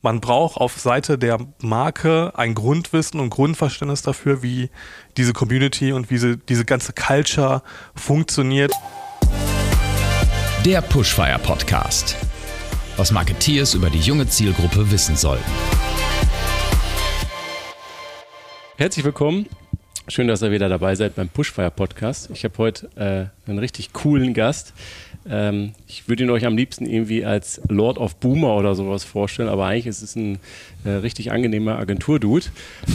Man braucht auf Seite der Marke ein Grundwissen und Grundverständnis dafür, wie diese Community und wie sie, diese ganze Culture funktioniert. Der Pushfire Podcast. Was Marketeers über die junge Zielgruppe wissen sollten. Herzlich willkommen. Schön, dass ihr wieder dabei seid beim Pushfire Podcast. Ich habe heute äh, einen richtig coolen Gast. Ähm, ich würde ihn euch am liebsten irgendwie als Lord of Boomer oder sowas vorstellen, aber eigentlich ist es ein äh, richtig angenehmer Agenturdude.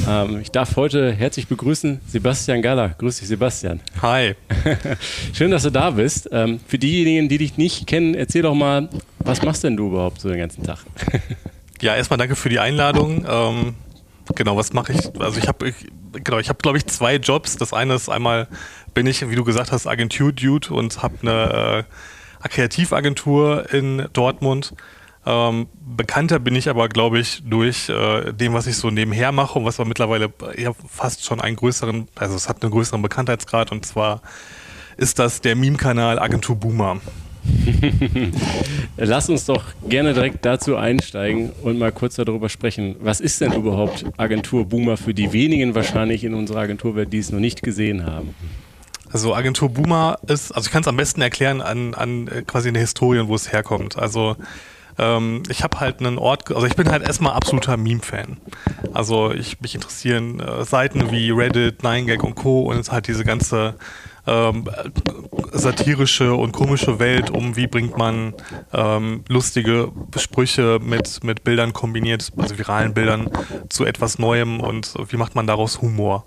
Ähm, ich darf heute herzlich begrüßen Sebastian Galler. Grüß dich, Sebastian. Hi. Schön, dass du da bist. Ähm, für diejenigen, die dich nicht kennen, erzähl doch mal, was machst denn du überhaupt so den ganzen Tag? ja, erstmal danke für die Einladung. Ähm, genau, was mache ich? Also ich habe, genau, ich habe glaube ich zwei Jobs. Das eine ist einmal bin ich, wie du gesagt hast, Agentur-Dude und habe eine äh, Kreativagentur in Dortmund. Ähm, bekannter bin ich aber, glaube ich, durch äh, dem, was ich so nebenher mache und was aber mittlerweile ja fast schon einen größeren, also es hat einen größeren Bekanntheitsgrad und zwar ist das der Meme-Kanal Agentur Boomer. Lass uns doch gerne direkt dazu einsteigen und mal kurz darüber sprechen. Was ist denn überhaupt Agentur Boomer für die wenigen wahrscheinlich in unserer Agenturwelt, die es noch nicht gesehen haben? Also Agentur Boomer ist, also ich kann es am besten erklären an, an äh, quasi eine Historie, wo es herkommt. Also ähm, ich habe halt einen Ort, also ich bin halt erstmal absoluter Meme-Fan. Also ich mich interessieren äh, Seiten wie Reddit, 9gag und Co. und halt diese ganze ähm, satirische und komische Welt um, wie bringt man ähm, lustige Sprüche mit, mit Bildern kombiniert, also viralen Bildern zu etwas Neuem und wie macht man daraus Humor.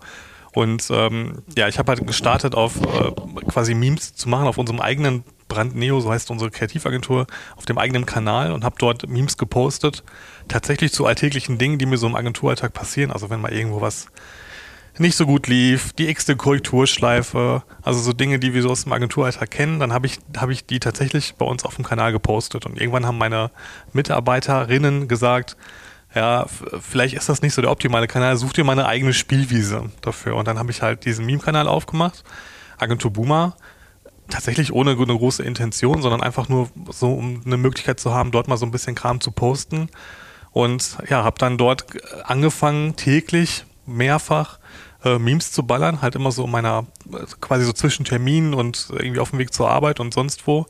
Und ähm, ja, ich habe halt gestartet auf äh, quasi Memes zu machen auf unserem eigenen Brand Neo, so heißt unsere Kreativagentur, auf dem eigenen Kanal und habe dort Memes gepostet. Tatsächlich zu alltäglichen Dingen, die mir so im Agenturalltag passieren. Also wenn mal irgendwo was nicht so gut lief, die x-te Korrekturschleife, also so Dinge, die wir so aus dem Agenturalltag kennen, dann habe ich, hab ich die tatsächlich bei uns auf dem Kanal gepostet. Und irgendwann haben meine Mitarbeiterinnen gesagt, ja, vielleicht ist das nicht so der optimale Kanal, such dir mal eine eigene Spielwiese dafür. Und dann habe ich halt diesen Meme-Kanal aufgemacht, Agentur Boomer, tatsächlich ohne eine große Intention, sondern einfach nur so, um eine Möglichkeit zu haben, dort mal so ein bisschen Kram zu posten. Und ja, habe dann dort angefangen, täglich mehrfach äh, Memes zu ballern, halt immer so in meiner, quasi so zwischen Terminen und irgendwie auf dem Weg zur Arbeit und sonst wo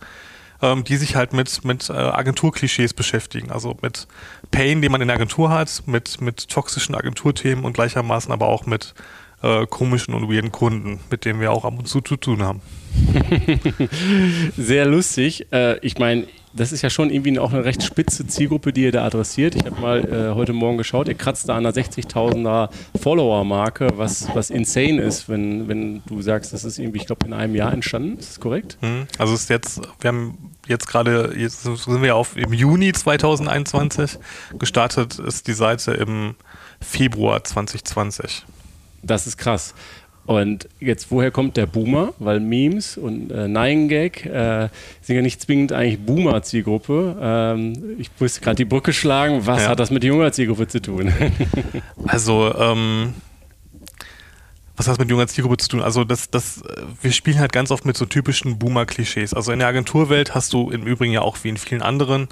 ähm, die sich halt mit, mit äh, Agenturklischees beschäftigen. Also mit Pain, den man in der Agentur hat, mit, mit toxischen Agenturthemen und gleichermaßen aber auch mit äh, komischen und weirden Kunden, mit denen wir auch ab und zu zu tun haben. Sehr lustig. Äh, ich meine, das ist ja schon irgendwie auch eine recht spitze Zielgruppe, die ihr da adressiert. Ich habe mal äh, heute Morgen geschaut, ihr kratzt da an einer 60.000er Follower-Marke, was, was insane ist, wenn, wenn du sagst, das ist irgendwie, ich glaube, in einem Jahr entstanden. Ist das korrekt? Mhm. Also ist jetzt, wir haben jetzt gerade, jetzt sind wir auf im Juni 2021 gestartet, ist die Seite im Februar 2020. Das ist krass. Und jetzt, woher kommt der Boomer? Weil Memes und äh, Nine Gag äh, sind ja nicht zwingend eigentlich Boomer-Zielgruppe. Ähm, ich muss gerade die Brücke schlagen. Was ja. hat das mit junger Zielgruppe zu tun? also, ähm, was hat das mit junger Zielgruppe zu tun? Also, das, das, wir spielen halt ganz oft mit so typischen Boomer-Klischees. Also in der Agenturwelt hast du im Übrigen ja auch wie in vielen anderen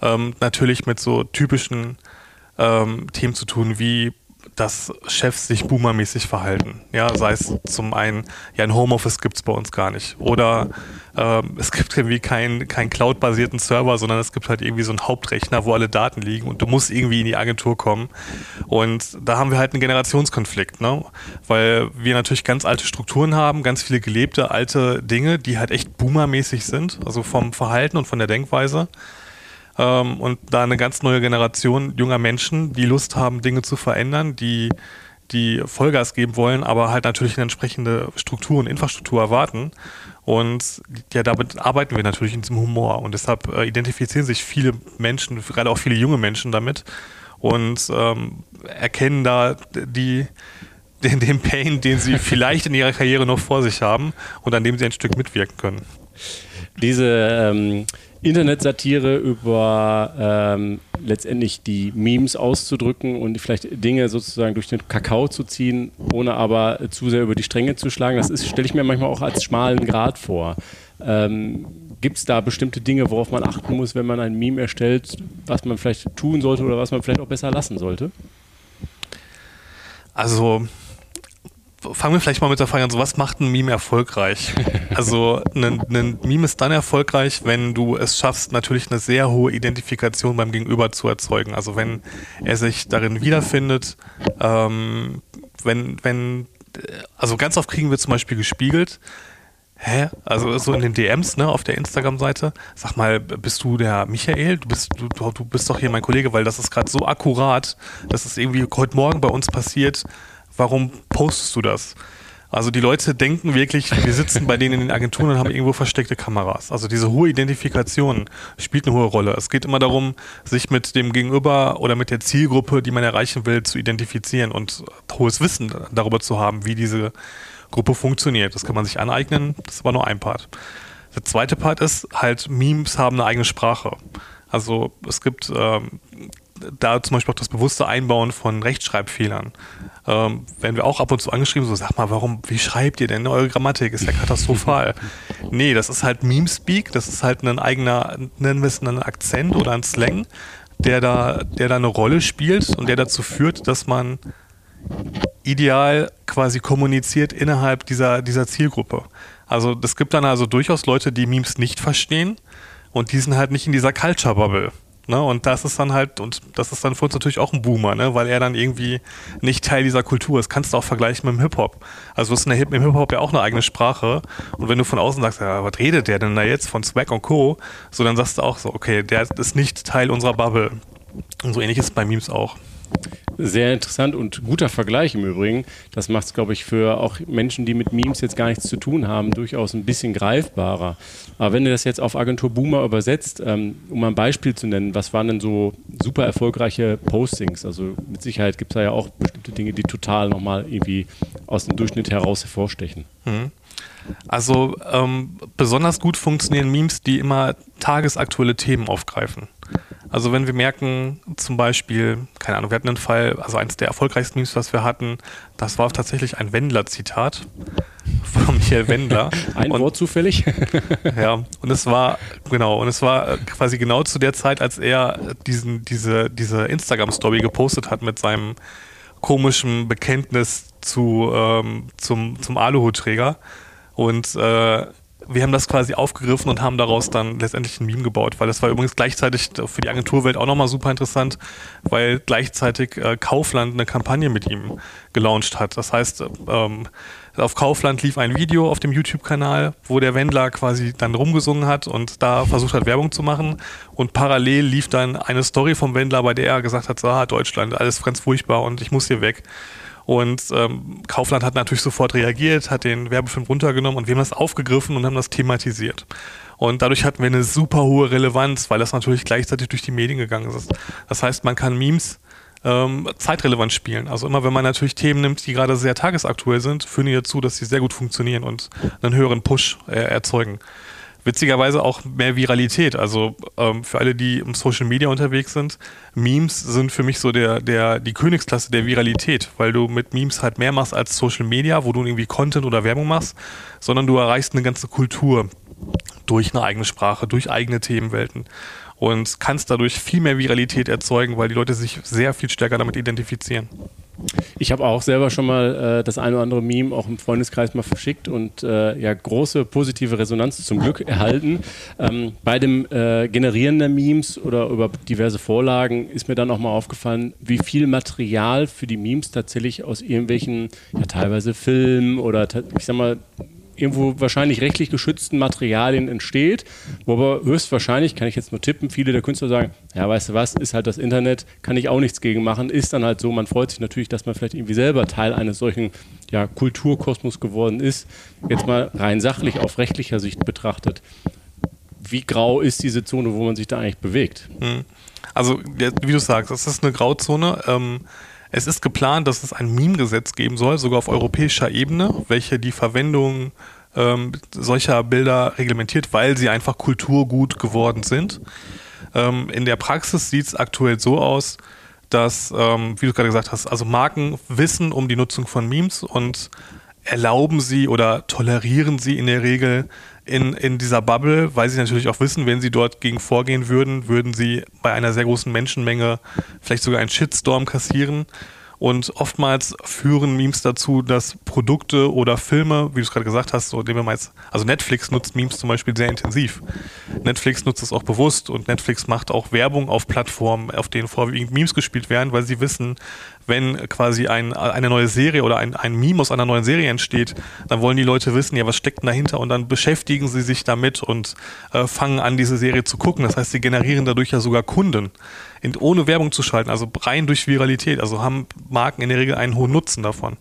ähm, natürlich mit so typischen ähm, Themen zu tun, wie dass Chefs sich boomermäßig verhalten. Ja, sei es zum einen, ja, ein Homeoffice gibt es bei uns gar nicht. Oder ähm, es gibt irgendwie keinen kein Cloud-basierten Server, sondern es gibt halt irgendwie so einen Hauptrechner, wo alle Daten liegen und du musst irgendwie in die Agentur kommen. Und da haben wir halt einen Generationskonflikt, ne? Weil wir natürlich ganz alte Strukturen haben, ganz viele gelebte alte Dinge, die halt echt boomermäßig sind, also vom Verhalten und von der Denkweise ähm, und da eine ganz neue Generation junger Menschen, die Lust haben, Dinge zu verändern, die die Vollgas geben wollen, aber halt natürlich eine entsprechende Struktur und Infrastruktur erwarten. Und ja, damit arbeiten wir natürlich in diesem Humor. Und deshalb äh, identifizieren sich viele Menschen, gerade auch viele junge Menschen damit und ähm, erkennen da die, den, den Pain, den sie vielleicht in ihrer Karriere noch vor sich haben und an dem sie ein Stück mitwirken können. Diese ähm Internetsatire über ähm, letztendlich die Memes auszudrücken und vielleicht Dinge sozusagen durch den Kakao zu ziehen, ohne aber zu sehr über die Stränge zu schlagen. Das stelle ich mir manchmal auch als schmalen Grad vor. Ähm, Gibt es da bestimmte Dinge, worauf man achten muss, wenn man ein Meme erstellt, was man vielleicht tun sollte oder was man vielleicht auch besser lassen sollte? Also fangen wir vielleicht mal mit der Frage an, so was macht ein Meme erfolgreich? Also ein, ein Meme ist dann erfolgreich, wenn du es schaffst, natürlich eine sehr hohe Identifikation beim Gegenüber zu erzeugen. Also wenn er sich darin wiederfindet, ähm, wenn, wenn, also ganz oft kriegen wir zum Beispiel gespiegelt, hä? Also so in den DMs, ne, auf der Instagram-Seite, sag mal, bist du der Michael? Du bist, du, du bist doch hier mein Kollege, weil das ist gerade so akkurat, dass es irgendwie heute Morgen bei uns passiert warum postest du das? Also die Leute denken wirklich, wir sitzen bei denen in den Agenturen und haben irgendwo versteckte Kameras. Also diese hohe Identifikation spielt eine hohe Rolle. Es geht immer darum, sich mit dem Gegenüber oder mit der Zielgruppe, die man erreichen will, zu identifizieren und hohes Wissen darüber zu haben, wie diese Gruppe funktioniert. Das kann man sich aneignen, das ist aber nur ein Part. Der zweite Part ist halt, Memes haben eine eigene Sprache. Also es gibt ähm, da zum Beispiel auch das bewusste Einbauen von Rechtschreibfehlern. Ähm, werden wir auch ab und zu angeschrieben, so sag mal, warum, wie schreibt ihr denn? Eure Grammatik ist ja katastrophal. nee, das ist halt Memespeak, das ist halt ein eigener, nennen wir es einen Akzent oder ein Slang, der da, der da eine Rolle spielt und der dazu führt, dass man ideal quasi kommuniziert innerhalb dieser, dieser Zielgruppe. Also es gibt dann also durchaus Leute, die Memes nicht verstehen und die sind halt nicht in dieser Culture-Bubble. Ne? Und das ist dann halt, und das ist dann für uns natürlich auch ein Boomer, ne? weil er dann irgendwie nicht Teil dieser Kultur ist. Kannst du auch vergleichen mit dem Hip-Hop. Also ist in der Hip im Hip-Hop ja auch eine eigene Sprache. Und wenn du von außen sagst, ja, was redet der denn da jetzt von Swag und Co., so dann sagst du auch so, okay, der ist nicht Teil unserer Bubble. Und so ähnlich ist es bei Memes auch. Sehr interessant und guter Vergleich im Übrigen. Das macht es, glaube ich, für auch Menschen, die mit Memes jetzt gar nichts zu tun haben, durchaus ein bisschen greifbarer. Aber wenn du das jetzt auf Agentur Boomer übersetzt, ähm, um ein Beispiel zu nennen, was waren denn so super erfolgreiche Postings? Also mit Sicherheit gibt es da ja auch bestimmte Dinge, die total nochmal irgendwie aus dem Durchschnitt heraus hervorstechen. Mhm. Also ähm, besonders gut funktionieren Memes, die immer tagesaktuelle Themen aufgreifen. Also wenn wir merken, zum Beispiel, keine Ahnung, wir hatten einen Fall, also eines der erfolgreichsten News, was wir hatten, das war tatsächlich ein Wendler-Zitat von Michael Wendler. ein und, Wort zufällig? ja, und es war, genau, und es war quasi genau zu der Zeit, als er diesen, diese, diese Instagram-Story gepostet hat mit seinem komischen Bekenntnis zu, ähm, zum, zum Aluhutträger. Und äh, wir haben das quasi aufgegriffen und haben daraus dann letztendlich ein Meme gebaut, weil das war übrigens gleichzeitig für die Agenturwelt auch nochmal super interessant, weil gleichzeitig äh, Kaufland eine Kampagne mit ihm gelauncht hat. Das heißt, ähm, auf Kaufland lief ein Video auf dem YouTube-Kanal, wo der Wendler quasi dann rumgesungen hat und da versucht hat, Werbung zu machen. Und parallel lief dann eine Story vom Wendler, bei der er gesagt hat, ah, Deutschland, alles ganz furchtbar und ich muss hier weg. Und ähm, Kaufland hat natürlich sofort reagiert, hat den Werbefilm runtergenommen und wir haben das aufgegriffen und haben das thematisiert. Und dadurch hatten wir eine super hohe Relevanz, weil das natürlich gleichzeitig durch die Medien gegangen ist. Das heißt, man kann Memes ähm, zeitrelevant spielen. Also immer wenn man natürlich Themen nimmt, die gerade sehr tagesaktuell sind, führen die dazu, dass sie sehr gut funktionieren und einen höheren Push äh, erzeugen witzigerweise auch mehr Viralität. Also ähm, für alle, die im Social Media unterwegs sind, Memes sind für mich so der, der, die Königsklasse der Viralität, weil du mit Memes halt mehr machst als Social Media, wo du irgendwie Content oder Werbung machst, sondern du erreichst eine ganze Kultur durch eine eigene Sprache, durch eigene Themenwelten und kannst dadurch viel mehr Viralität erzeugen, weil die Leute sich sehr viel stärker damit identifizieren. Ich habe auch selber schon mal äh, das eine oder andere Meme auch im Freundeskreis mal verschickt und äh, ja große positive Resonanz zum Glück erhalten. Ähm, bei dem äh, Generieren der Memes oder über diverse Vorlagen ist mir dann auch mal aufgefallen, wie viel Material für die Memes tatsächlich aus irgendwelchen, ja teilweise Filmen oder ich sag mal irgendwo wahrscheinlich rechtlich geschützten Materialien entsteht, wo aber höchstwahrscheinlich, kann ich jetzt nur tippen, viele der Künstler sagen, ja, weißt du was, ist halt das Internet, kann ich auch nichts gegen machen, ist dann halt so, man freut sich natürlich, dass man vielleicht irgendwie selber Teil eines solchen ja, Kulturkosmos geworden ist, jetzt mal rein sachlich auf rechtlicher Sicht betrachtet. Wie grau ist diese Zone, wo man sich da eigentlich bewegt? Hm. Also, wie du sagst, das ist eine Grauzone. Ähm, es ist geplant, dass es ein Meme-Gesetz geben soll, sogar auf europäischer Ebene, welche die Verwendung ähm, solcher Bilder reglementiert, weil sie einfach kulturgut geworden sind. Ähm, in der Praxis sieht es aktuell so aus, dass, ähm, wie du gerade gesagt hast, also Marken wissen um die Nutzung von Memes und erlauben sie oder tolerieren sie in der Regel in, in dieser Bubble, weil sie natürlich auch wissen, wenn sie dort gegen vorgehen würden, würden sie bei einer sehr großen Menschenmenge vielleicht sogar einen Shitstorm kassieren. Und oftmals führen Memes dazu, dass Produkte oder Filme, wie du es gerade gesagt hast, so nehmen wir mal jetzt, also Netflix nutzt Memes zum Beispiel sehr intensiv. Netflix nutzt es auch bewusst und Netflix macht auch Werbung auf Plattformen, auf denen vorwiegend Memes gespielt werden, weil sie wissen, wenn quasi ein, eine neue Serie oder ein, ein Meme aus einer neuen Serie entsteht, dann wollen die Leute wissen, ja, was steckt denn dahinter und dann beschäftigen sie sich damit und äh, fangen an, diese Serie zu gucken. Das heißt, sie generieren dadurch ja sogar Kunden, in, ohne Werbung zu schalten, also rein durch Viralität. Also haben Marken in der Regel einen hohen Nutzen davon.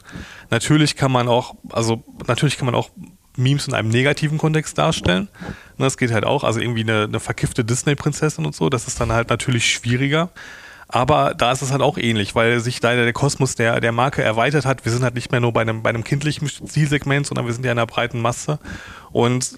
Natürlich kann man auch, also natürlich kann man auch Memes in einem negativen Kontext darstellen. Das geht halt auch, also irgendwie eine, eine verkiffte Disney-Prinzessin und so, das ist dann halt natürlich schwieriger. Aber da ist es halt auch ähnlich, weil sich da der Kosmos der, der Marke erweitert hat. Wir sind halt nicht mehr nur bei einem, bei einem kindlichen Zielsegment, sondern wir sind ja in einer breiten Masse. Und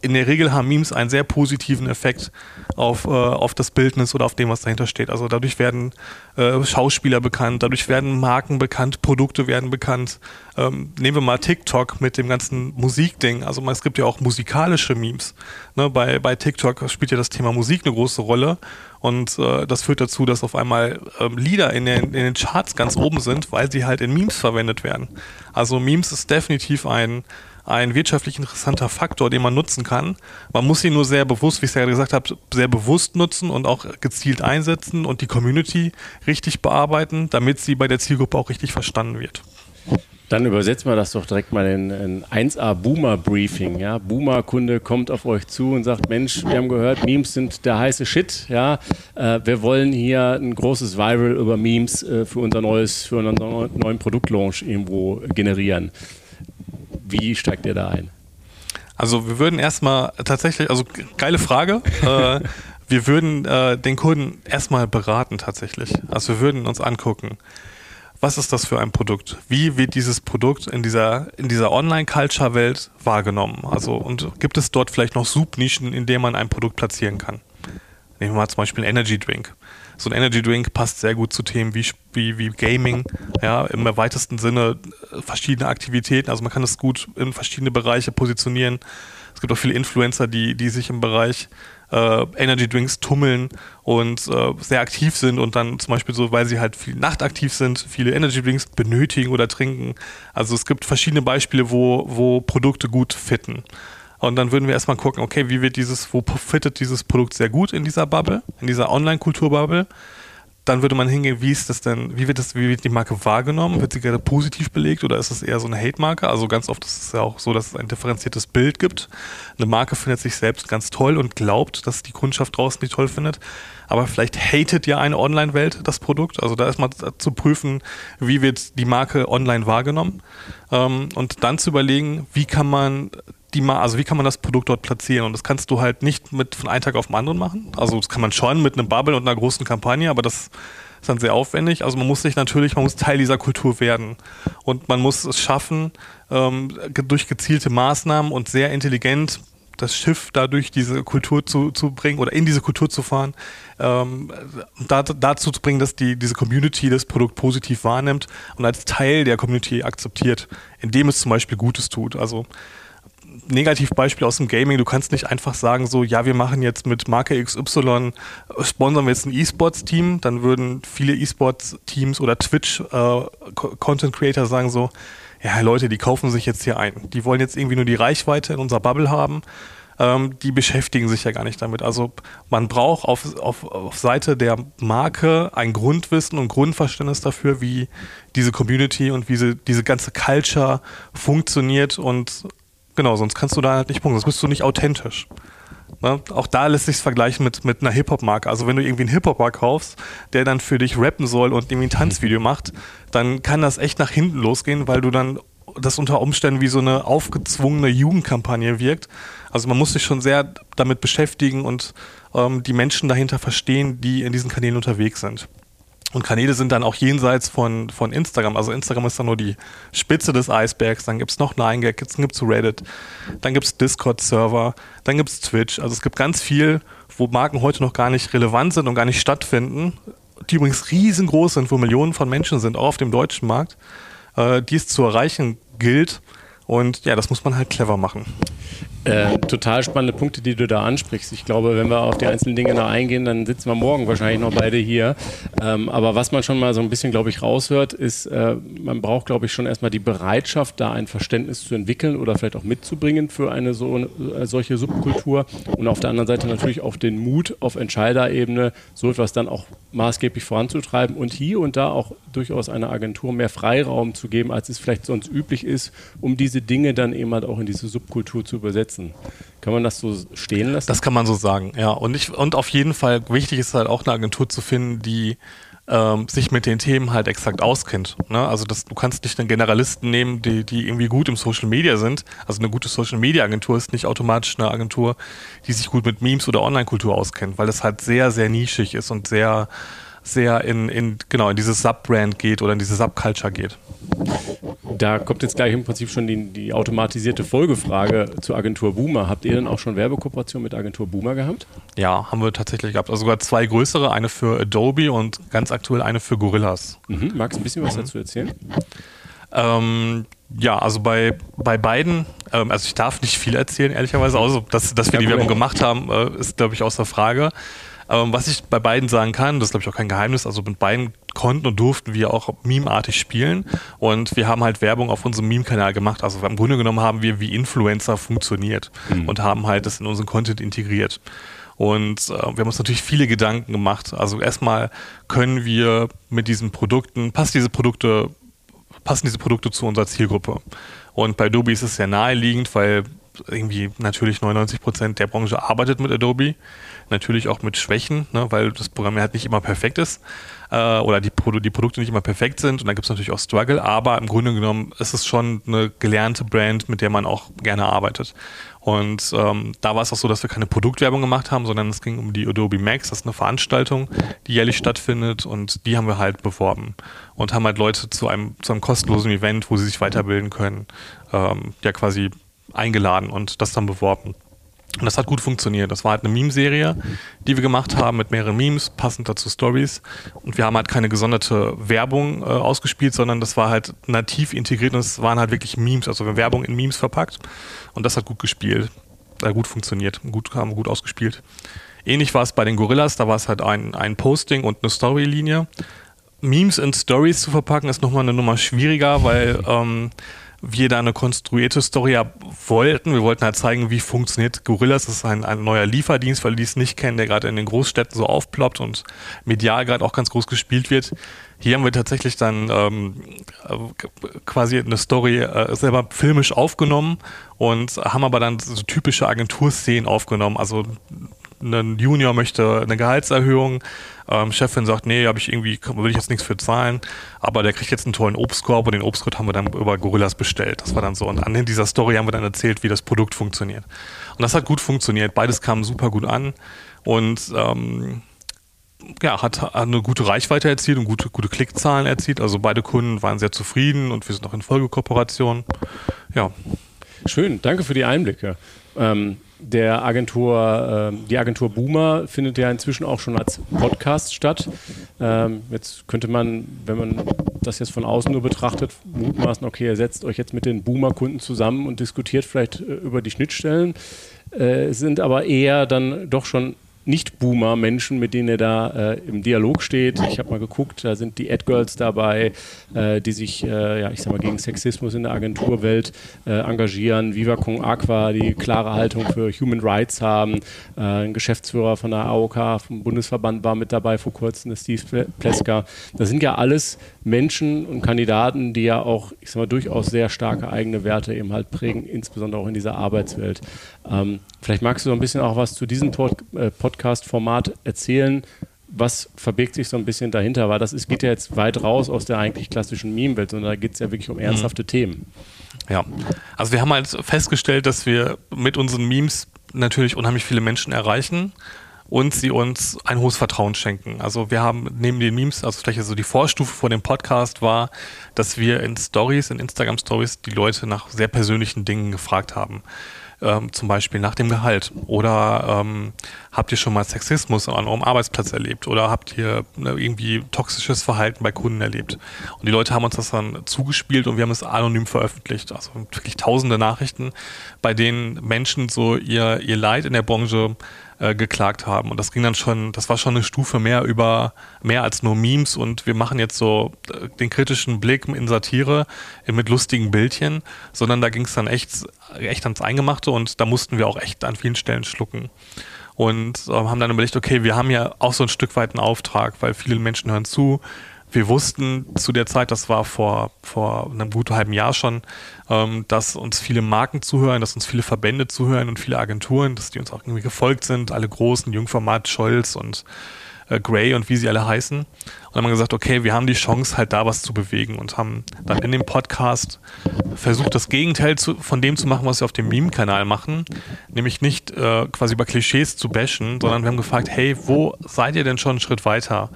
in der Regel haben Memes einen sehr positiven Effekt auf, äh, auf das Bildnis oder auf dem, was dahinter steht. Also dadurch werden äh, Schauspieler bekannt, dadurch werden Marken bekannt, Produkte werden bekannt. Ähm, nehmen wir mal TikTok mit dem ganzen Musikding. Also es gibt ja auch musikalische Memes. Ne, bei, bei TikTok spielt ja das Thema Musik eine große Rolle. Und äh, das führt dazu, dass auf einmal ähm, Lieder in den, in den Charts ganz oben sind, weil sie halt in Memes verwendet werden. Also Memes ist definitiv ein ein wirtschaftlich interessanter Faktor, den man nutzen kann. Man muss ihn nur sehr bewusst, wie ich es ja gesagt habe, sehr bewusst nutzen und auch gezielt einsetzen und die Community richtig bearbeiten, damit sie bei der Zielgruppe auch richtig verstanden wird. Dann übersetzen wir das doch direkt mal in ein 1A Boomer Briefing. Ja? Boomer-Kunde kommt auf euch zu und sagt: Mensch, wir haben gehört, Memes sind der heiße Shit. Ja? Äh, wir wollen hier ein großes Viral über Memes äh, für unser neues, für unseren neuen Produktlaunch irgendwo generieren. Wie steigt ihr da ein? Also wir würden erstmal tatsächlich, also geile Frage. äh, wir würden äh, den Kunden erstmal beraten tatsächlich. Also wir würden uns angucken, was ist das für ein Produkt? Wie wird dieses Produkt in dieser, in dieser Online-Culture-Welt wahrgenommen? Also und gibt es dort vielleicht noch Subnischen, in denen man ein Produkt platzieren kann? Nehmen wir mal zum Beispiel einen Energy Drink so ein Energy Drink passt sehr gut zu Themen wie, wie, wie Gaming, ja, im weitesten Sinne äh, verschiedene Aktivitäten. Also man kann es gut in verschiedene Bereiche positionieren. Es gibt auch viele Influencer, die, die sich im Bereich äh, Energy Drinks tummeln und äh, sehr aktiv sind und dann zum Beispiel so, weil sie halt viel nachtaktiv sind, viele Energy Drinks benötigen oder trinken. Also es gibt verschiedene Beispiele, wo, wo Produkte gut fitten. Und dann würden wir erstmal gucken, okay, wie wird dieses, wo fittet dieses Produkt sehr gut in dieser Bubble, in dieser Online-Kulturbubble. Dann würde man hingehen, wie ist das denn, wie wird das, wie wird die Marke wahrgenommen? Wird sie gerade positiv belegt oder ist es eher so eine Hate-Marke? Also ganz oft ist es ja auch so, dass es ein differenziertes Bild gibt. Eine Marke findet sich selbst ganz toll und glaubt, dass die Kundschaft draußen die toll findet. Aber vielleicht hatet ja eine Online-Welt das Produkt. Also da erstmal zu prüfen, wie wird die Marke online wahrgenommen. Ähm, und dann zu überlegen, wie kann man die mal, also wie kann man das Produkt dort platzieren? Und das kannst du halt nicht mit von einem Tag auf den anderen machen. Also das kann man schon mit einem Bubble und einer großen Kampagne, aber das ist dann sehr aufwendig. Also man muss sich natürlich, man muss Teil dieser Kultur werden. Und man muss es schaffen, ähm, durch gezielte Maßnahmen und sehr intelligent das Schiff dadurch diese Kultur zu, zu bringen oder in diese Kultur zu fahren, ähm, da, dazu zu bringen, dass die, diese Community das Produkt positiv wahrnimmt und als Teil der Community akzeptiert, indem es zum Beispiel Gutes tut. Also Negativbeispiel aus dem Gaming. Du kannst nicht einfach sagen, so, ja, wir machen jetzt mit Marke XY, sponsern wir jetzt ein E-Sports-Team. Dann würden viele E-Sports-Teams oder Twitch-Content-Creator äh, sagen so, ja, Leute, die kaufen sich jetzt hier ein. Die wollen jetzt irgendwie nur die Reichweite in unserer Bubble haben. Ähm, die beschäftigen sich ja gar nicht damit. Also man braucht auf, auf, auf Seite der Marke ein Grundwissen und Grundverständnis dafür, wie diese Community und wie sie, diese ganze Culture funktioniert und Genau, sonst kannst du da halt nicht punkten, sonst bist du nicht authentisch. Ne? Auch da lässt sich vergleichen mit, mit einer Hip-Hop-Marke. Also wenn du irgendwie einen Hip-Hopper kaufst, der dann für dich rappen soll und irgendwie ein Tanzvideo macht, dann kann das echt nach hinten losgehen, weil du dann das unter Umständen wie so eine aufgezwungene Jugendkampagne wirkt. Also man muss sich schon sehr damit beschäftigen und ähm, die Menschen dahinter verstehen, die in diesen Kanälen unterwegs sind. Und Kanäle sind dann auch jenseits von, von Instagram. Also Instagram ist dann nur die Spitze des Eisbergs. Dann gibt es noch 9gag, dann gibt es Reddit, dann gibt es Discord-Server, dann gibt es Twitch. Also es gibt ganz viel, wo Marken heute noch gar nicht relevant sind und gar nicht stattfinden, die übrigens riesengroß sind, wo Millionen von Menschen sind, auch auf dem deutschen Markt, äh, die es zu erreichen gilt. Und ja, das muss man halt clever machen. Äh, total spannende Punkte, die du da ansprichst. Ich glaube, wenn wir auf die einzelnen Dinge noch eingehen, dann sitzen wir morgen wahrscheinlich noch beide hier. Ähm, aber was man schon mal so ein bisschen, glaube ich, raushört, ist, äh, man braucht, glaube ich, schon erstmal die Bereitschaft, da ein Verständnis zu entwickeln oder vielleicht auch mitzubringen für eine so, äh, solche Subkultur. Und auf der anderen Seite natürlich auch den Mut auf Entscheiderebene, so etwas dann auch maßgeblich voranzutreiben und hier und da auch durchaus einer Agentur mehr Freiraum zu geben, als es vielleicht sonst üblich ist, um diese Dinge dann eben halt auch in diese Subkultur zu übersetzen setzen. Kann man das so stehen lassen? Das kann man so sagen, ja. Und, ich, und auf jeden Fall wichtig ist halt auch eine Agentur zu finden, die ähm, sich mit den Themen halt exakt auskennt. Ne? Also das, du kannst nicht einen Generalisten nehmen, die, die irgendwie gut im Social Media sind. Also eine gute Social Media Agentur ist nicht automatisch eine Agentur, die sich gut mit Memes oder Online-Kultur auskennt, weil das halt sehr, sehr nischig ist und sehr, sehr in, in, genau, in dieses Subbrand geht oder in diese Subculture geht. Da kommt jetzt gleich im Prinzip schon die, die automatisierte Folgefrage zur Agentur Boomer. Habt ihr denn auch schon Werbekooperation mit Agentur Boomer gehabt? Ja, haben wir tatsächlich gehabt. Also sogar zwei größere, eine für Adobe und ganz aktuell eine für Gorillas. Mhm. Magst du ein bisschen was mhm. dazu erzählen? Ähm, ja, also bei, bei beiden, ähm, also ich darf nicht viel erzählen, ehrlicherweise, also dass, dass wir die Werbung gemacht haben, äh, ist, glaube ich, außer Frage. Ähm, was ich bei beiden sagen kann, das ist glaube ich auch kein Geheimnis, also mit beiden konnten und durften wir auch meme-artig spielen und wir haben halt Werbung auf unserem Meme-Kanal gemacht. Also im Grunde genommen haben wir wie Influencer funktioniert mhm. und haben halt das in unseren Content integriert. Und äh, wir haben uns natürlich viele Gedanken gemacht. Also erstmal können wir mit diesen Produkten, passen diese Produkte, passen diese Produkte zu unserer Zielgruppe. Und bei Adobe ist es sehr naheliegend, weil irgendwie natürlich 99 Prozent der Branche arbeitet mit Adobe natürlich auch mit Schwächen, ne, weil das Programm halt nicht immer perfekt ist äh, oder die, Produ die Produkte nicht immer perfekt sind und dann gibt es natürlich auch Struggle, aber im Grunde genommen ist es schon eine gelernte Brand, mit der man auch gerne arbeitet. Und ähm, da war es auch so, dass wir keine Produktwerbung gemacht haben, sondern es ging um die Adobe Max. Das ist eine Veranstaltung, die jährlich stattfindet und die haben wir halt beworben und haben halt Leute zu einem, zu einem kostenlosen Event, wo sie sich weiterbilden können, ähm, ja quasi eingeladen und das dann beworben. Und das hat gut funktioniert. Das war halt eine Meme-Serie, die wir gemacht haben mit mehreren Memes, passend dazu Stories. Und wir haben halt keine gesonderte Werbung äh, ausgespielt, sondern das war halt nativ integriert und es waren halt wirklich Memes, also Werbung in Memes verpackt. Und das hat gut gespielt, äh, gut funktioniert, gut, haben gut ausgespielt. Ähnlich war es bei den Gorillas, da war es halt ein, ein Posting und eine Story-Linie. Memes in Stories zu verpacken ist nochmal eine Nummer schwieriger, weil ähm, wir da eine konstruierte Story wollten. Wir wollten halt zeigen, wie funktioniert Gorillas. Das ist ein, ein neuer Lieferdienst, weil die es nicht kennen, der gerade in den Großstädten so aufploppt und medial gerade auch ganz groß gespielt wird. Hier haben wir tatsächlich dann ähm, quasi eine Story äh, selber filmisch aufgenommen und haben aber dann so typische Agenturszenen aufgenommen. Also ein Junior möchte eine Gehaltserhöhung, ähm, Chefin sagt, nee, habe ich irgendwie, will ich jetzt nichts für zahlen, aber der kriegt jetzt einen tollen Obstkorb und den Obstkorb haben wir dann über Gorillas bestellt. Das war dann so. Und an dieser Story haben wir dann erzählt, wie das Produkt funktioniert. Und das hat gut funktioniert. Beides kam super gut an und ähm, ja, hat eine gute Reichweite erzielt und gute, gute Klickzahlen erzielt. Also beide Kunden waren sehr zufrieden und wir sind noch in Folgekooperation. Ja. Schön, danke für die Einblicke. Ähm, der Agentur, äh, die Agentur Boomer findet ja inzwischen auch schon als Podcast statt. Ähm, jetzt könnte man, wenn man das jetzt von außen nur betrachtet, mutmaßen, okay, ihr setzt euch jetzt mit den Boomer-Kunden zusammen und diskutiert vielleicht äh, über die Schnittstellen, äh, sind aber eher dann doch schon nicht-Boomer-Menschen, mit denen er da äh, im Dialog steht. Ich habe mal geguckt, da sind die Ad-Girls dabei, äh, die sich, äh, ja, ich sag mal, gegen Sexismus in der Agenturwelt äh, engagieren. Viva Con Aqua, die klare Haltung für Human Rights haben. Äh, ein Geschäftsführer von der AOK, vom Bundesverband, war mit dabei vor kurzem, der Steve Pleska. Das sind ja alles Menschen und Kandidaten, die ja auch, ich sag mal, durchaus sehr starke eigene Werte eben halt prägen, insbesondere auch in dieser Arbeitswelt. Ähm, vielleicht magst du so ein bisschen auch was zu diesem äh, Podcast-Format erzählen. Was verbirgt sich so ein bisschen dahinter? Weil das ist, geht ja jetzt weit raus aus der eigentlich klassischen Meme-Welt, sondern da geht es ja wirklich um ernsthafte mhm. Themen. Ja, also wir haben halt festgestellt, dass wir mit unseren Memes natürlich unheimlich viele Menschen erreichen und sie uns ein hohes Vertrauen schenken. Also wir haben neben den Memes, also vielleicht so die Vorstufe vor dem Podcast war, dass wir in Stories, in Instagram Stories die Leute nach sehr persönlichen Dingen gefragt haben. Ähm, zum Beispiel nach dem Gehalt? Oder ähm, habt ihr schon mal Sexismus an eurem Arbeitsplatz erlebt? Oder habt ihr ne, irgendwie toxisches Verhalten bei Kunden erlebt? Und die Leute haben uns das dann zugespielt und wir haben es anonym veröffentlicht. Also wirklich tausende Nachrichten, bei denen Menschen so ihr, ihr Leid in der Branche äh, geklagt haben. Und das ging dann schon, das war schon eine Stufe mehr über, mehr als nur Memes. Und wir machen jetzt so äh, den kritischen Blick in Satire mit lustigen Bildchen, sondern da ging es dann echt, echt ans Eingemachte. Und da mussten wir auch echt an vielen Stellen schlucken. Und äh, haben dann überlegt, okay, wir haben ja auch so ein Stück weit einen Auftrag, weil viele Menschen hören zu, wir wussten zu der Zeit, das war vor, vor einem guten halben Jahr schon, ähm, dass uns viele Marken zuhören, dass uns viele Verbände zuhören und viele Agenturen, dass die uns auch irgendwie gefolgt sind, alle großen, Jungformat, Scholz und äh, Gray und wie sie alle heißen. Und haben gesagt, okay, wir haben die Chance, halt da was zu bewegen und haben dann in dem Podcast versucht, das Gegenteil zu, von dem zu machen, was wir auf dem Meme-Kanal machen. Nämlich nicht äh, quasi über Klischees zu bashen, sondern wir haben gefragt, hey, wo seid ihr denn schon einen Schritt weiter?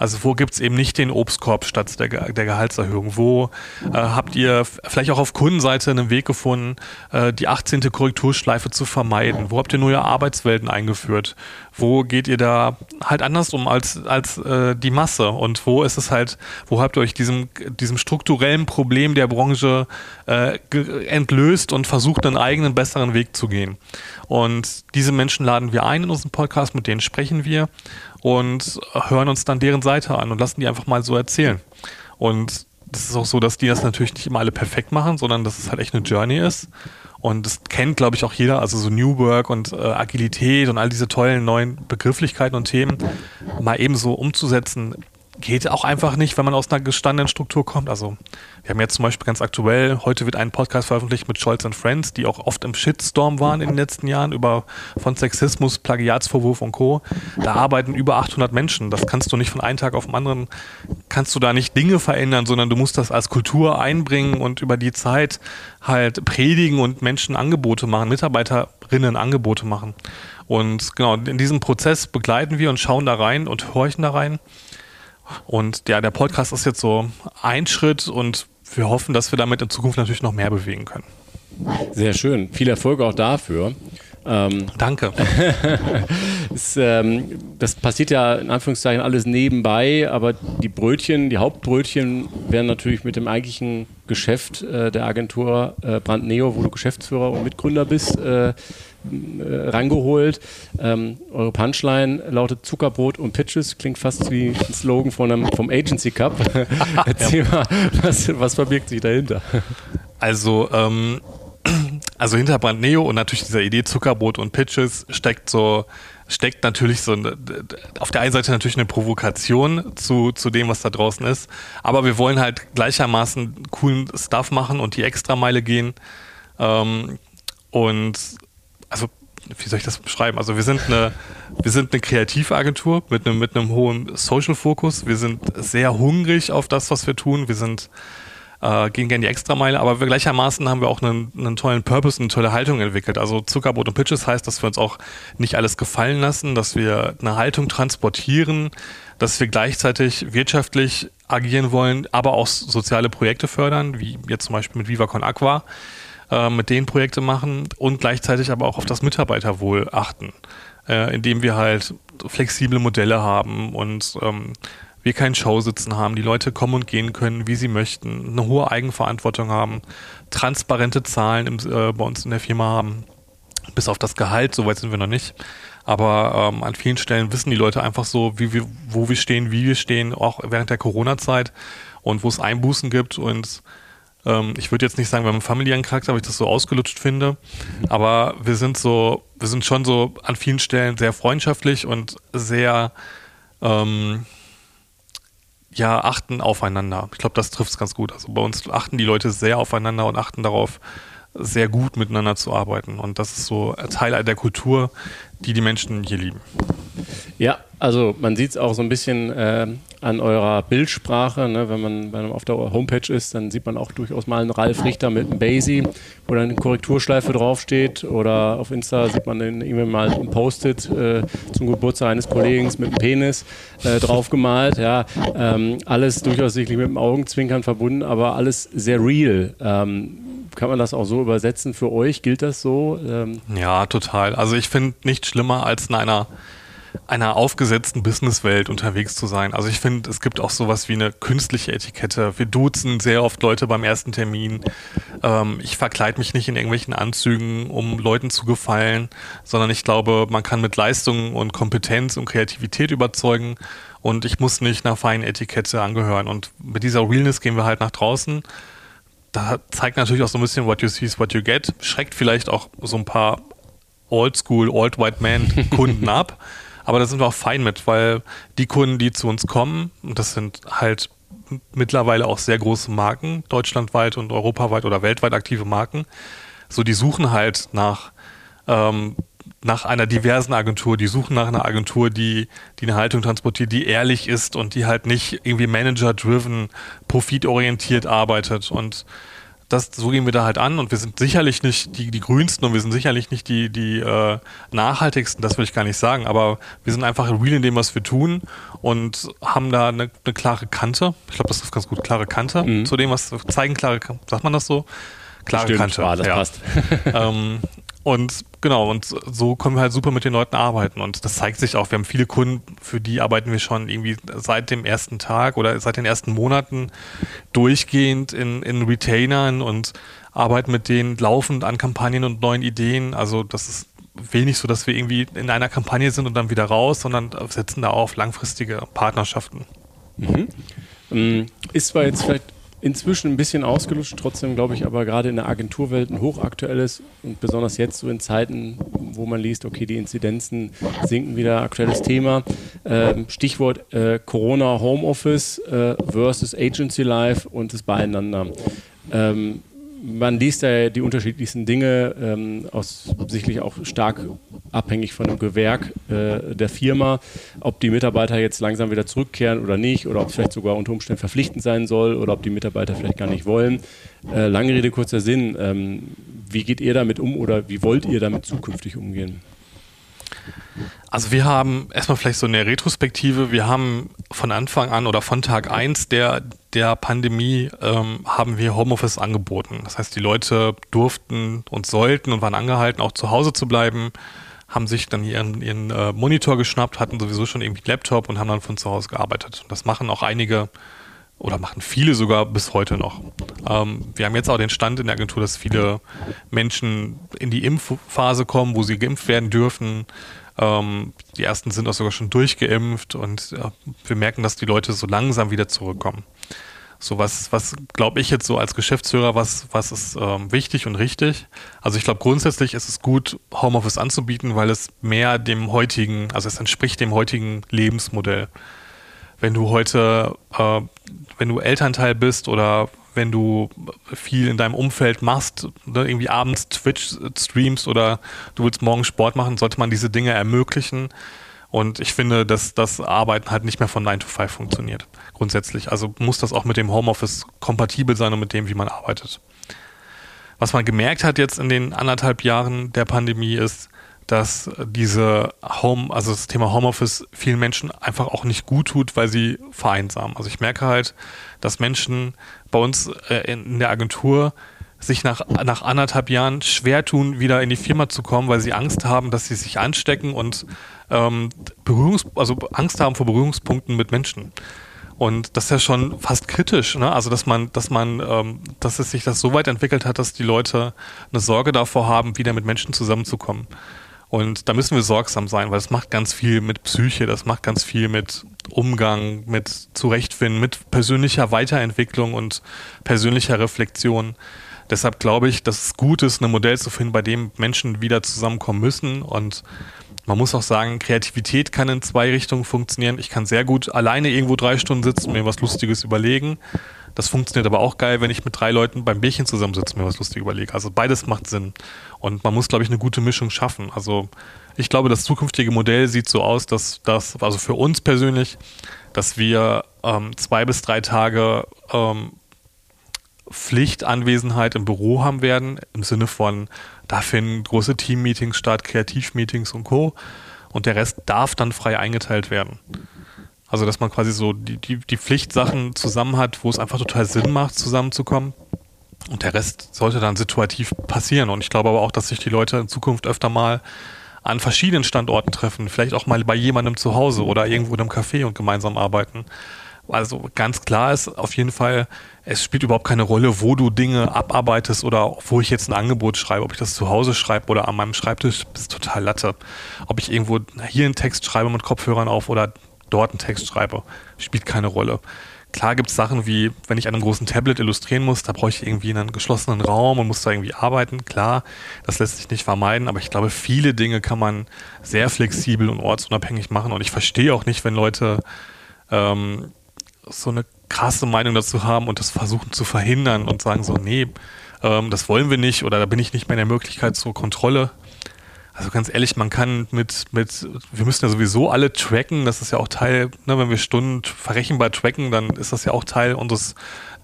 Also wo gibt es eben nicht den Obstkorb statt der, der Gehaltserhöhung? Wo äh, habt ihr vielleicht auch auf Kundenseite einen Weg gefunden, äh, die 18. Korrekturschleife zu vermeiden? Wo habt ihr neue Arbeitswelten eingeführt? Wo geht ihr da halt anders um als, als äh, die Masse? und wo ist es halt, wo habt ihr euch diesem, diesem strukturellen Problem der Branche äh, entlöst und versucht, einen eigenen, besseren Weg zu gehen. Und diese Menschen laden wir ein in unseren Podcast, mit denen sprechen wir und hören uns dann deren Seite an und lassen die einfach mal so erzählen. Und das ist auch so, dass die das natürlich nicht immer alle perfekt machen, sondern dass es halt echt eine Journey ist. Und das kennt, glaube ich, auch jeder, also so New Work und äh, Agilität und all diese tollen neuen Begrifflichkeiten und Themen mal eben so umzusetzen, geht auch einfach nicht, wenn man aus einer gestandenen Struktur kommt. Also wir haben jetzt zum Beispiel ganz aktuell, heute wird ein Podcast veröffentlicht mit Scholz and Friends, die auch oft im Shitstorm waren in den letzten Jahren über von Sexismus, Plagiatsvorwurf und Co. Da arbeiten über 800 Menschen. Das kannst du nicht von einem Tag auf den anderen, kannst du da nicht Dinge verändern, sondern du musst das als Kultur einbringen und über die Zeit halt predigen und Menschen Angebote machen, Mitarbeiterinnen Angebote machen. Und genau, in diesem Prozess begleiten wir und schauen da rein und horchen da rein. Und ja, der Podcast ist jetzt so ein Schritt und wir hoffen, dass wir damit in Zukunft natürlich noch mehr bewegen können. Sehr schön. Viel Erfolg auch dafür. Ähm, Danke. es, ähm, das passiert ja in Anführungszeichen alles nebenbei, aber die Brötchen, die Hauptbrötchen werden natürlich mit dem eigentlichen Geschäft äh, der Agentur äh, Brand Neo, wo du Geschäftsführer und Mitgründer bist, äh, rangeholt. Ähm, eure Punchline lautet Zuckerbrot und Pitches, klingt fast wie ein Slogan von einem, vom Agency Cup. Erzähl mal, was, was verbirgt sich dahinter? Also, ähm, also hinter Brand Neo und natürlich dieser Idee Zuckerbrot und Pitches steckt so steckt natürlich so auf der einen Seite natürlich eine Provokation zu, zu dem, was da draußen ist, aber wir wollen halt gleichermaßen coolen Stuff machen und die Extrameile gehen. Ähm, und also wie soll ich das beschreiben? Also wir sind eine, wir sind eine Kreativagentur mit einem, mit einem hohen Social-Fokus. Wir sind sehr hungrig auf das, was wir tun. Wir sind, äh, gehen gerne die Extrameile, aber wir gleichermaßen haben wir auch einen, einen tollen Purpose, eine tolle Haltung entwickelt. Also Zuckerbrot und Pitches heißt, dass wir uns auch nicht alles gefallen lassen, dass wir eine Haltung transportieren, dass wir gleichzeitig wirtschaftlich agieren wollen, aber auch soziale Projekte fördern, wie jetzt zum Beispiel mit Viva Con Aqua äh, mit denen Projekte machen und gleichzeitig aber auch auf das Mitarbeiterwohl achten, äh, indem wir halt flexible Modelle haben und ähm, wir keinen Showsitzen haben, die Leute kommen und gehen können, wie sie möchten, eine hohe Eigenverantwortung haben, transparente Zahlen im, äh, bei uns in der Firma haben, bis auf das Gehalt, soweit sind wir noch nicht. Aber ähm, an vielen Stellen wissen die Leute einfach so, wie wir, wo wir stehen, wie wir stehen, auch während der Corona-Zeit und wo es Einbußen gibt und ähm, ich würde jetzt nicht sagen, wir haben einen familiären Charakter, weil ich das so ausgelutscht finde. Aber wir sind so, wir sind schon so an vielen Stellen sehr freundschaftlich und sehr, ähm, ja, achten aufeinander. Ich glaube, das trifft es ganz gut. Also bei uns achten die Leute sehr aufeinander und achten darauf, sehr gut miteinander zu arbeiten. Und das ist so Teil der Kultur, die die Menschen hier lieben. Ja, also man sieht es auch so ein bisschen äh, an eurer Bildsprache. Ne? Wenn man bei einem auf der Homepage ist, dann sieht man auch durchaus mal einen Ralf Richter mit einem Basie, wo dann eine Korrekturschleife draufsteht. Oder auf Insta sieht man in E-Mail mal ein Post-it äh, zum Geburtstag eines Kollegen mit einem Penis äh, draufgemalt. Ja, ähm, alles durchaus sicherlich mit dem Augenzwinkern verbunden, aber alles sehr real. Ähm, kann man das auch so übersetzen für euch? Gilt das so? Ähm ja, total. Also ich finde nichts schlimmer als in einer einer aufgesetzten Businesswelt unterwegs zu sein. Also ich finde, es gibt auch sowas wie eine künstliche Etikette. Wir duzen sehr oft Leute beim ersten Termin. Ähm, ich verkleide mich nicht in irgendwelchen Anzügen, um Leuten zu gefallen, sondern ich glaube, man kann mit Leistung und Kompetenz und Kreativität überzeugen und ich muss nicht einer feinen Etikette angehören. Und mit dieser Realness gehen wir halt nach draußen. Da zeigt natürlich auch so ein bisschen what you see is what you get. Schreckt vielleicht auch so ein paar Oldschool, Old White Man Kunden ab. Aber da sind wir auch fein mit, weil die Kunden, die zu uns kommen, und das sind halt mittlerweile auch sehr große Marken, deutschlandweit und europaweit oder weltweit aktive Marken, so die suchen halt nach, ähm, nach einer diversen Agentur, die suchen nach einer Agentur, die, die eine Haltung transportiert, die ehrlich ist und die halt nicht irgendwie manager-driven, profitorientiert arbeitet. Und das, so gehen wir da halt an und wir sind sicherlich nicht die, die grünsten und wir sind sicherlich nicht die, die äh, nachhaltigsten, das will ich gar nicht sagen, aber wir sind einfach real in dem, was wir tun und haben da eine, eine klare Kante. Ich glaube, das ist ganz gut, klare Kante mhm. zu dem, was zeigen, klare, sagt man das so? Klare Stimmt, Kante. Ah, das ja. passt. ähm, und genau, und so können wir halt super mit den Leuten arbeiten. Und das zeigt sich auch. Wir haben viele Kunden, für die arbeiten wir schon irgendwie seit dem ersten Tag oder seit den ersten Monaten durchgehend in, in Retainern und arbeiten mit denen laufend an Kampagnen und neuen Ideen. Also das ist wenig so, dass wir irgendwie in einer Kampagne sind und dann wieder raus, sondern setzen da auf langfristige Partnerschaften. Mhm. Ähm, ist zwar jetzt vielleicht inzwischen ein bisschen ausgelutscht, trotzdem glaube ich aber gerade in der Agenturwelt ein hochaktuelles und besonders jetzt so in Zeiten, wo man liest, okay, die Inzidenzen sinken wieder, aktuelles Thema. Ähm, Stichwort äh, Corona Homeoffice äh, versus Agency Life und das Beieinander. Ähm, man liest ja die unterschiedlichsten Dinge, ähm, aus sicherlich auch stark abhängig von dem Gewerk äh, der Firma, ob die Mitarbeiter jetzt langsam wieder zurückkehren oder nicht, oder ob es vielleicht sogar unter Umständen verpflichtend sein soll, oder ob die Mitarbeiter vielleicht gar nicht wollen. Äh, lange Rede, kurzer Sinn. Ähm, wie geht ihr damit um oder wie wollt ihr damit zukünftig umgehen? Also wir haben erstmal vielleicht so eine Retrospektive. Wir haben von Anfang an oder von Tag 1 der, der Pandemie ähm, haben wir Homeoffice angeboten. Das heißt, die Leute durften und sollten und waren angehalten, auch zu Hause zu bleiben, haben sich dann ihren, ihren äh, Monitor geschnappt, hatten sowieso schon irgendwie Laptop und haben dann von zu Hause gearbeitet. Das machen auch einige oder machen viele sogar bis heute noch. Ähm, wir haben jetzt auch den Stand in der Agentur, dass viele Menschen in die Impfphase kommen, wo sie geimpft werden dürfen. Ähm, die ersten sind auch sogar schon durchgeimpft und ja, wir merken, dass die Leute so langsam wieder zurückkommen. So was, was glaube ich jetzt so als Geschäftsführer, was, was ist ähm, wichtig und richtig? Also ich glaube grundsätzlich ist es gut, Homeoffice anzubieten, weil es mehr dem heutigen, also es entspricht dem heutigen Lebensmodell. Wenn du heute, äh, wenn du Elternteil bist oder wenn du viel in deinem Umfeld machst, ne, irgendwie abends Twitch streamst oder du willst morgen Sport machen, sollte man diese Dinge ermöglichen. Und ich finde, dass das Arbeiten halt nicht mehr von 9 to 5 funktioniert. Grundsätzlich. Also muss das auch mit dem Homeoffice kompatibel sein und mit dem, wie man arbeitet. Was man gemerkt hat jetzt in den anderthalb Jahren der Pandemie ist, dass diese Home, also das Thema Homeoffice vielen Menschen einfach auch nicht gut tut, weil sie vereinsamen. Also ich merke halt, dass Menschen bei uns äh, in der Agentur sich nach, nach anderthalb Jahren schwer tun, wieder in die Firma zu kommen, weil sie Angst haben, dass sie sich anstecken und ähm, Berührungs also Angst haben vor Berührungspunkten mit Menschen. Und das ist ja schon fast kritisch, ne? Also dass man, dass man, ähm, dass es sich das so weit entwickelt hat, dass die Leute eine Sorge davor haben, wieder mit Menschen zusammenzukommen. Und da müssen wir sorgsam sein, weil es macht ganz viel mit Psyche, das macht ganz viel mit Umgang, mit Zurechtfinden, mit persönlicher Weiterentwicklung und persönlicher Reflexion. Deshalb glaube ich, dass es gut ist, ein Modell zu finden, bei dem Menschen wieder zusammenkommen müssen. Und man muss auch sagen, Kreativität kann in zwei Richtungen funktionieren. Ich kann sehr gut alleine irgendwo drei Stunden sitzen mir was Lustiges überlegen. Das funktioniert aber auch geil, wenn ich mit drei Leuten beim Bierchen zusammensitze und mir was Lustiges überlege. Also beides macht Sinn. Und man muss, glaube ich, eine gute Mischung schaffen. Also ich glaube, das zukünftige Modell sieht so aus, dass das, also für uns persönlich, dass wir ähm, zwei bis drei Tage ähm, Pflichtanwesenheit im Büro haben werden, im Sinne von, da finden große Teammeetings statt, Kreativmeetings und Co. Und der Rest darf dann frei eingeteilt werden. Also, dass man quasi so die, die, die Pflichtsachen zusammen hat, wo es einfach total Sinn macht, zusammenzukommen. Und der Rest sollte dann situativ passieren. Und ich glaube aber auch, dass sich die Leute in Zukunft öfter mal an verschiedenen Standorten treffen, vielleicht auch mal bei jemandem zu Hause oder irgendwo in einem Café und gemeinsam arbeiten. Also ganz klar ist auf jeden Fall, es spielt überhaupt keine Rolle, wo du Dinge abarbeitest oder wo ich jetzt ein Angebot schreibe. Ob ich das zu Hause schreibe oder an meinem Schreibtisch, ist total Latte. Ob ich irgendwo hier einen Text schreibe mit Kopfhörern auf oder dort einen Text schreibe, spielt keine Rolle. Klar gibt es Sachen wie, wenn ich an einem großen Tablet illustrieren muss, da brauche ich irgendwie einen geschlossenen Raum und muss da irgendwie arbeiten. Klar, das lässt sich nicht vermeiden, aber ich glaube, viele Dinge kann man sehr flexibel und ortsunabhängig machen. Und ich verstehe auch nicht, wenn Leute ähm, so eine krasse Meinung dazu haben und das versuchen zu verhindern und sagen so, nee, ähm, das wollen wir nicht oder da bin ich nicht mehr in der Möglichkeit zur Kontrolle. Also ganz ehrlich, man kann mit, mit, wir müssen ja sowieso alle tracken, das ist ja auch Teil, ne, wenn wir Stunden verrechenbar tracken, dann ist das ja auch Teil unseres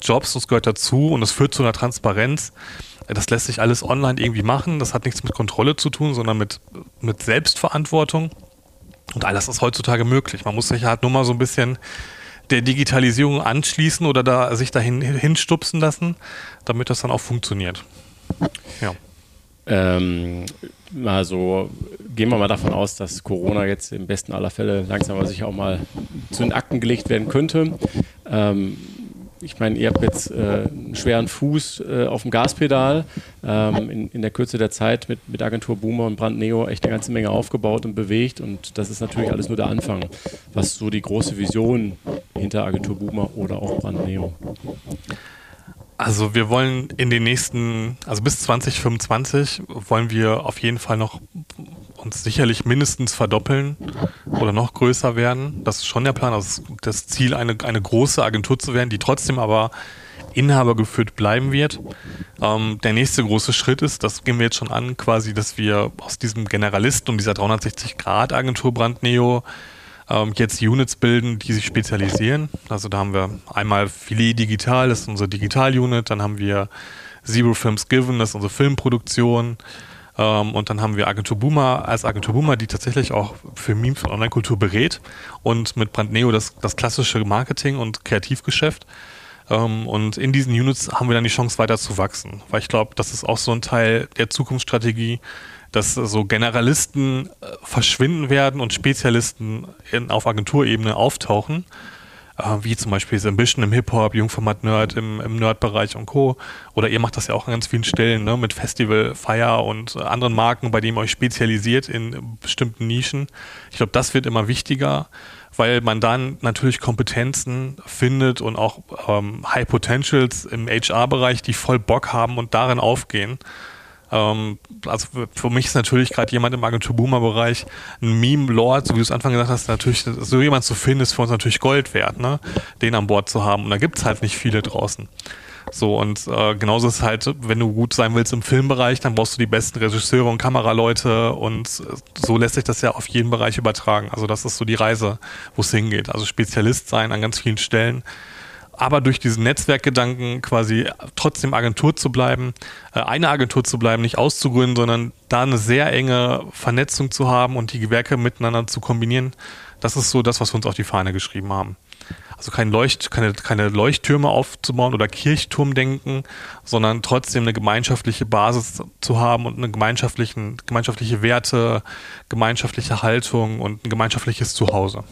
Jobs, das gehört dazu und das führt zu einer Transparenz. Das lässt sich alles online irgendwie machen, das hat nichts mit Kontrolle zu tun, sondern mit, mit Selbstverantwortung. Und all das ist heutzutage möglich. Man muss sich halt nur mal so ein bisschen der Digitalisierung anschließen oder da sich dahin hinstupsen lassen, damit das dann auch funktioniert. Ja. Ähm, also gehen wir mal davon aus, dass Corona jetzt im besten aller Fälle langsam aber sicher auch mal zu den Akten gelegt werden könnte. Ähm, ich meine, ihr habt jetzt äh, einen schweren Fuß äh, auf dem Gaspedal, ähm, in, in, der Kürze der Zeit mit, mit Agentur Boomer und Brand Neo echt eine ganze Menge aufgebaut und bewegt und das ist natürlich alles nur der Anfang. Was so die große Vision hinter Agentur Boomer oder auch Brand Neo? Also wir wollen in den nächsten, also bis 2025 wollen wir auf jeden Fall noch uns sicherlich mindestens verdoppeln oder noch größer werden. Das ist schon der Plan. Also das Ziel, eine, eine große Agentur zu werden, die trotzdem aber inhabergeführt bleiben wird. Ähm, der nächste große Schritt ist, das gehen wir jetzt schon an, quasi, dass wir aus diesem Generalisten und dieser 360-Grad-Agentur Brandneo ähm, jetzt Units bilden, die sich spezialisieren. Also da haben wir einmal Filet Digital, das ist unsere Digital-Unit, dann haben wir Zero Films Given, das ist unsere Filmproduktion. Ähm, und dann haben wir Agentur Boomer als Agentur Boomer, die tatsächlich auch für Memes und Online-Kultur berät und mit Brandneo das, das klassische Marketing und Kreativgeschäft. Ähm, und in diesen Units haben wir dann die Chance weiter zu wachsen, weil ich glaube, das ist auch so ein Teil der Zukunftsstrategie, dass so Generalisten äh, verschwinden werden und Spezialisten in, auf Agenturebene auftauchen äh, wie zum Beispiel Ambition im Hip-Hop, Jungformat Nerd im, im Nerd-Bereich und Co. Oder ihr macht das ja auch an ganz vielen Stellen, ne, mit Festival, Fire und anderen Marken, bei denen ihr euch spezialisiert in bestimmten Nischen. Ich glaube, das wird immer wichtiger, weil man dann natürlich Kompetenzen findet und auch ähm, High Potentials im HR-Bereich, die voll Bock haben und darin aufgehen. Ähm, also für mich ist natürlich gerade jemand im Agentur-Boomer-Bereich ein Meme-Lord, so wie du es Anfang gesagt hast, natürlich, so jemand zu finden, ist für uns natürlich Gold wert, ne? den an Bord zu haben. Und da gibt es halt nicht viele draußen. So, und äh, genauso ist halt, wenn du gut sein willst im Filmbereich, dann brauchst du die besten Regisseure und Kameraleute und so lässt sich das ja auf jeden Bereich übertragen. Also das ist so die Reise, wo es hingeht. Also Spezialist sein an ganz vielen Stellen aber durch diesen Netzwerkgedanken quasi trotzdem Agentur zu bleiben, äh, eine Agentur zu bleiben, nicht auszugründen, sondern da eine sehr enge Vernetzung zu haben und die Gewerke miteinander zu kombinieren, das ist so das, was wir uns auf die Fahne geschrieben haben. Also kein Leucht, keine, keine Leuchttürme aufzubauen oder Kirchturmdenken, sondern trotzdem eine gemeinschaftliche Basis zu haben und eine gemeinschaftlichen, gemeinschaftliche Werte, gemeinschaftliche Haltung und ein gemeinschaftliches Zuhause.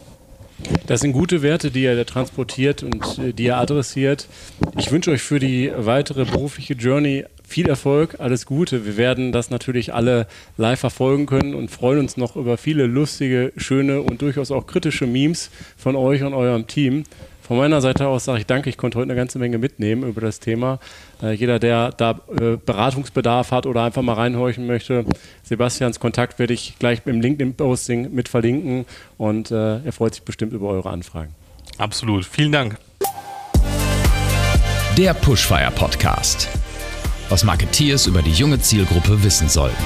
Das sind gute Werte, die er transportiert und äh, die er adressiert. Ich wünsche euch für die weitere berufliche Journey viel Erfolg, alles Gute. Wir werden das natürlich alle live verfolgen können und freuen uns noch über viele lustige, schöne und durchaus auch kritische Memes von euch und eurem Team. Von meiner Seite aus sage ich danke, ich konnte heute eine ganze Menge mitnehmen über das Thema. Äh, jeder, der da äh, Beratungsbedarf hat oder einfach mal reinhorchen möchte, Sebastians Kontakt werde ich gleich im LinkedIn-Posting mit verlinken und äh, er freut sich bestimmt über eure Anfragen. Absolut, vielen Dank. Der Pushfire Podcast. Was Marketeers über die junge Zielgruppe wissen sollten.